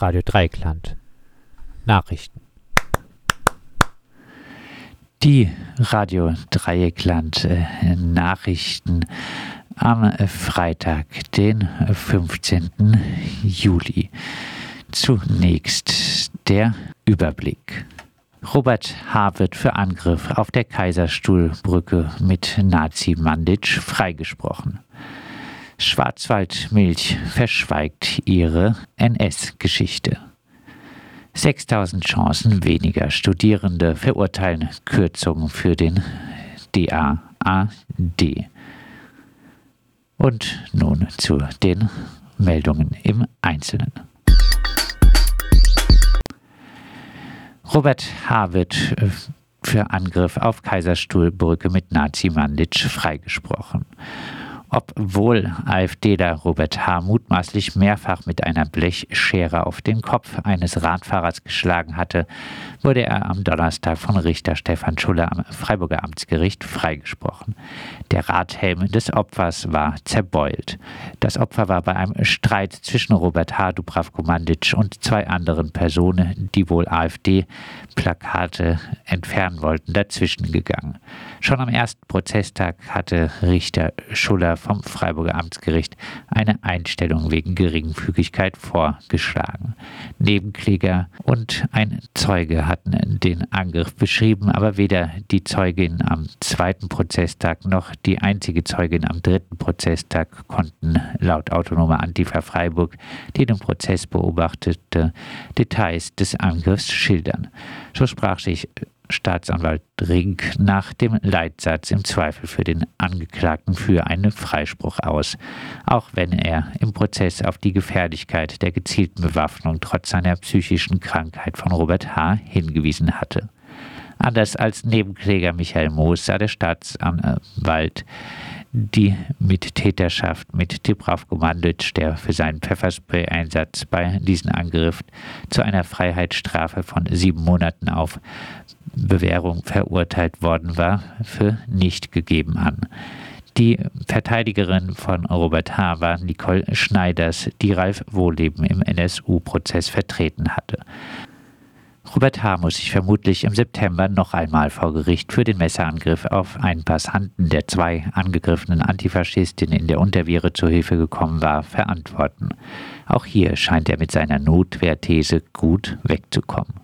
Radio Dreikland. Nachrichten. Die Radio Dreieckland äh, Nachrichten am Freitag, den 15. Juli. Zunächst der Überblick. Robert H. wird für Angriff auf der Kaiserstuhlbrücke mit Nazi Manditsch freigesprochen. Schwarzwaldmilch verschweigt ihre NS-Geschichte. 6000 Chancen weniger Studierende verurteilen Kürzungen für den DAAD. Und nun zu den Meldungen im Einzelnen. Robert H. wird äh, für Angriff auf Kaiserstuhlbrücke mit Nazi-Manditsch freigesprochen obwohl AfDler Robert H. mutmaßlich mehrfach mit einer Blechschere auf den Kopf eines Radfahrers geschlagen hatte, wurde er am Donnerstag von Richter Stefan Schuller am Freiburger Amtsgericht freigesprochen. Der Radhelm des Opfers war zerbeult. Das Opfer war bei einem Streit zwischen Robert H. Dubravko Mandic und zwei anderen Personen, die wohl AfD-Plakate entfernen wollten, dazwischen gegangen. Schon am ersten Prozesstag hatte Richter Schuller vom Freiburger Amtsgericht eine Einstellung wegen Geringfügigkeit vorgeschlagen. Nebenkläger und ein Zeuge hatten den Angriff beschrieben, aber weder die Zeugin am zweiten Prozesstag noch die einzige Zeugin am dritten Prozesstag konnten laut autonomer Antifa Freiburg, die den Prozess beobachtete, Details des Angriffs schildern. So sprach sich Staatsanwalt Rink nach dem Leitsatz im Zweifel für den Angeklagten für einen Freispruch aus, auch wenn er im Prozess auf die Gefährlichkeit der gezielten Bewaffnung trotz seiner psychischen Krankheit von Robert H. hingewiesen hatte. Anders als Nebenkläger Michael Moos sah der Staatsanwalt die Mittäterschaft mit Dibravko Mandic, der für seinen Pfefferspray-Einsatz bei diesem Angriff zu einer Freiheitsstrafe von sieben Monaten auf Bewährung verurteilt worden war, für nicht gegeben an. Die Verteidigerin von Robert H. war Nicole Schneiders, die Ralf Wohleben im NSU-Prozess vertreten hatte. Robert H. muss sich vermutlich im September noch einmal vor Gericht für den Messerangriff auf einen Passanten, der zwei angegriffenen Antifaschistinnen in der Unterwehre zu Hilfe gekommen war, verantworten. Auch hier scheint er mit seiner Notwehrthese gut wegzukommen.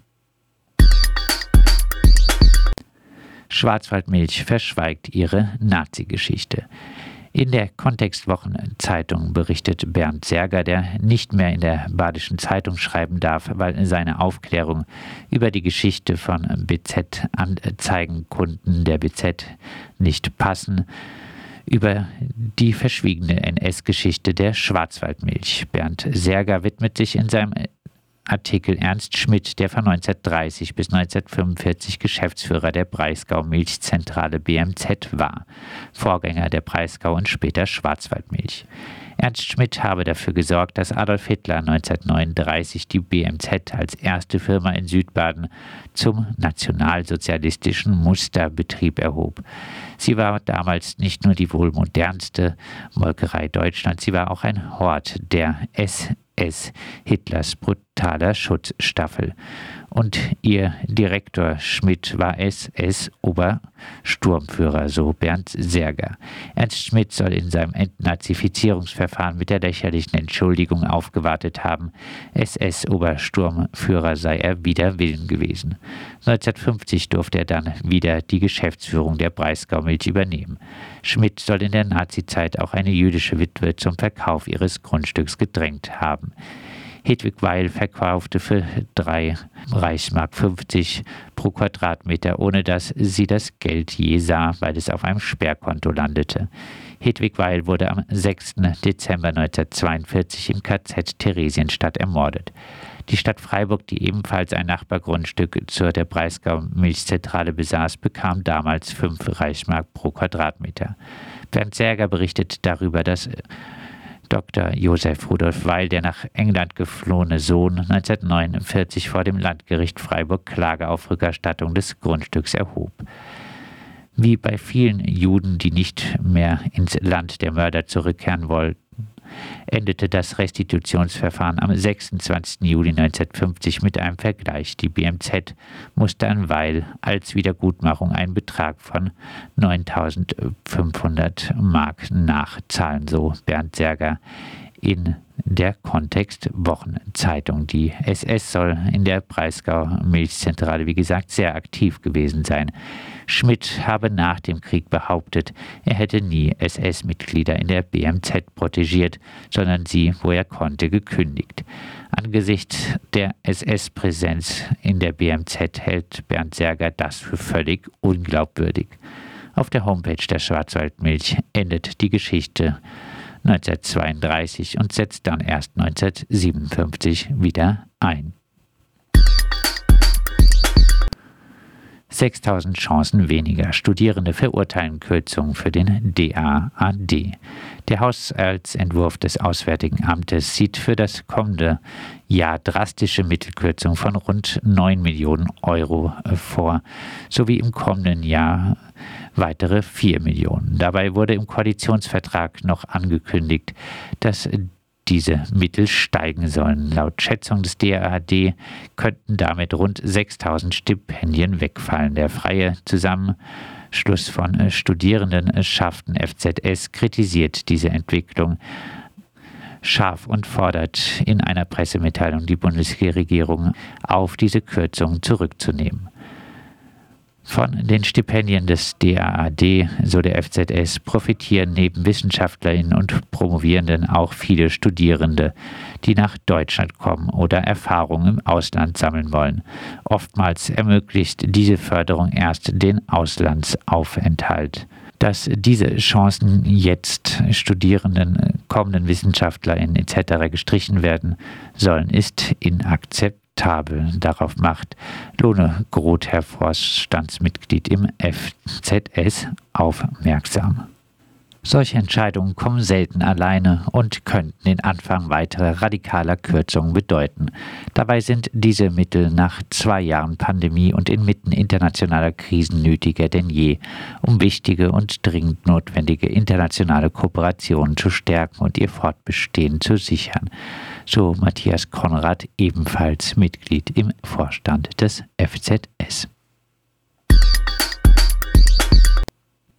Schwarzwaldmilch verschweigt ihre Nazi-Geschichte. In der Kontextwochenzeitung berichtet Bernd Serger, der nicht mehr in der Badischen Zeitung schreiben darf, weil seine Aufklärung über die Geschichte von BZ-Anzeigenkunden der BZ nicht passen, über die verschwiegene NS-Geschichte der Schwarzwaldmilch. Bernd Serger widmet sich in seinem Artikel Ernst Schmidt, der von 1930 bis 1945 Geschäftsführer der Breisgau Milchzentrale BMZ war, Vorgänger der Breisgau und später Schwarzwaldmilch. Ernst Schmidt habe dafür gesorgt, dass Adolf Hitler 1939 die BMZ als erste Firma in Südbaden zum nationalsozialistischen Musterbetrieb erhob. Sie war damals nicht nur die wohl modernste Molkerei Deutschlands, sie war auch ein Hort der SS SS, Hitlers brutaler Schutzstaffel. Und ihr Direktor Schmidt war SS-Obersturmführer, so Bernd Serger. Ernst Schmidt soll in seinem Entnazifizierungsverfahren mit der lächerlichen Entschuldigung aufgewartet haben, SS-Obersturmführer sei er wider Willen gewesen. 1950 durfte er dann wieder die Geschäftsführung der Breisgau-Milch übernehmen. Schmidt soll in der Nazizeit auch eine jüdische Witwe zum Verkauf ihres Grundstücks gedrängt haben. Hedwig Weil verkaufte für drei Reichsmark 50 pro Quadratmeter, ohne dass sie das Geld je sah, weil es auf einem Sperrkonto landete. Hedwig Weil wurde am 6. Dezember 1942 im KZ Theresienstadt ermordet. Die Stadt Freiburg, die ebenfalls ein Nachbargrundstück zur der Breisgau Milchzentrale besaß, bekam damals 5 Reichsmark pro Quadratmeter. Bernd Serger berichtet darüber, dass Dr. Josef Rudolf Weil, der nach England geflohene Sohn, 1949 vor dem Landgericht Freiburg Klage auf Rückerstattung des Grundstücks erhob. Wie bei vielen Juden, die nicht mehr ins Land der Mörder zurückkehren wollten, endete das Restitutionsverfahren am 26. Juli 1950 mit einem Vergleich. Die BMZ musste an Weil als Wiedergutmachung einen Betrag von 9.500 Mark nachzahlen, so Bernd Serger in der Kontext Wochenzeitung. Die SS soll in der Breisgau Milchzentrale, wie gesagt, sehr aktiv gewesen sein. Schmidt habe nach dem Krieg behauptet, er hätte nie SS-Mitglieder in der BMZ protegiert, sondern sie, wo er konnte, gekündigt. Angesichts der SS-Präsenz in der BMZ hält Bernd Serger das für völlig unglaubwürdig. Auf der Homepage der Schwarzwaldmilch endet die Geschichte 1932 und setzt dann erst 1957 wieder ein. 6000 Chancen weniger. Studierende verurteilen Kürzungen für den DAAD. Der Haushaltsentwurf des Auswärtigen Amtes sieht für das kommende Jahr drastische Mittelkürzungen von rund 9 Millionen Euro vor, sowie im kommenden Jahr weitere 4 Millionen. Dabei wurde im Koalitionsvertrag noch angekündigt, dass diese Mittel steigen sollen. Laut Schätzung des DAAD könnten damit rund 6000 Stipendien wegfallen. Der freie Zusammenschluss von Studierendenschaften FZS kritisiert diese Entwicklung scharf und fordert in einer Pressemitteilung die Bundesregierung auf, diese Kürzungen zurückzunehmen. Von den Stipendien des DAAD, so der FZS, profitieren neben Wissenschaftlerinnen und Promovierenden auch viele Studierende, die nach Deutschland kommen oder Erfahrungen im Ausland sammeln wollen. Oftmals ermöglicht diese Förderung erst den Auslandsaufenthalt. Dass diese Chancen jetzt Studierenden, kommenden Wissenschaftlerinnen etc. gestrichen werden sollen, ist inakzeptabel akzeptabel. Darauf macht Lone Groth, Herr Vorstandsmitglied im FZS, aufmerksam. Solche Entscheidungen kommen selten alleine und könnten den Anfang weiterer radikaler Kürzungen bedeuten. Dabei sind diese Mittel nach zwei Jahren Pandemie und inmitten internationaler Krisen nötiger denn je, um wichtige und dringend notwendige internationale Kooperationen zu stärken und ihr Fortbestehen zu sichern. So Matthias Konrad, ebenfalls Mitglied im Vorstand des FZS.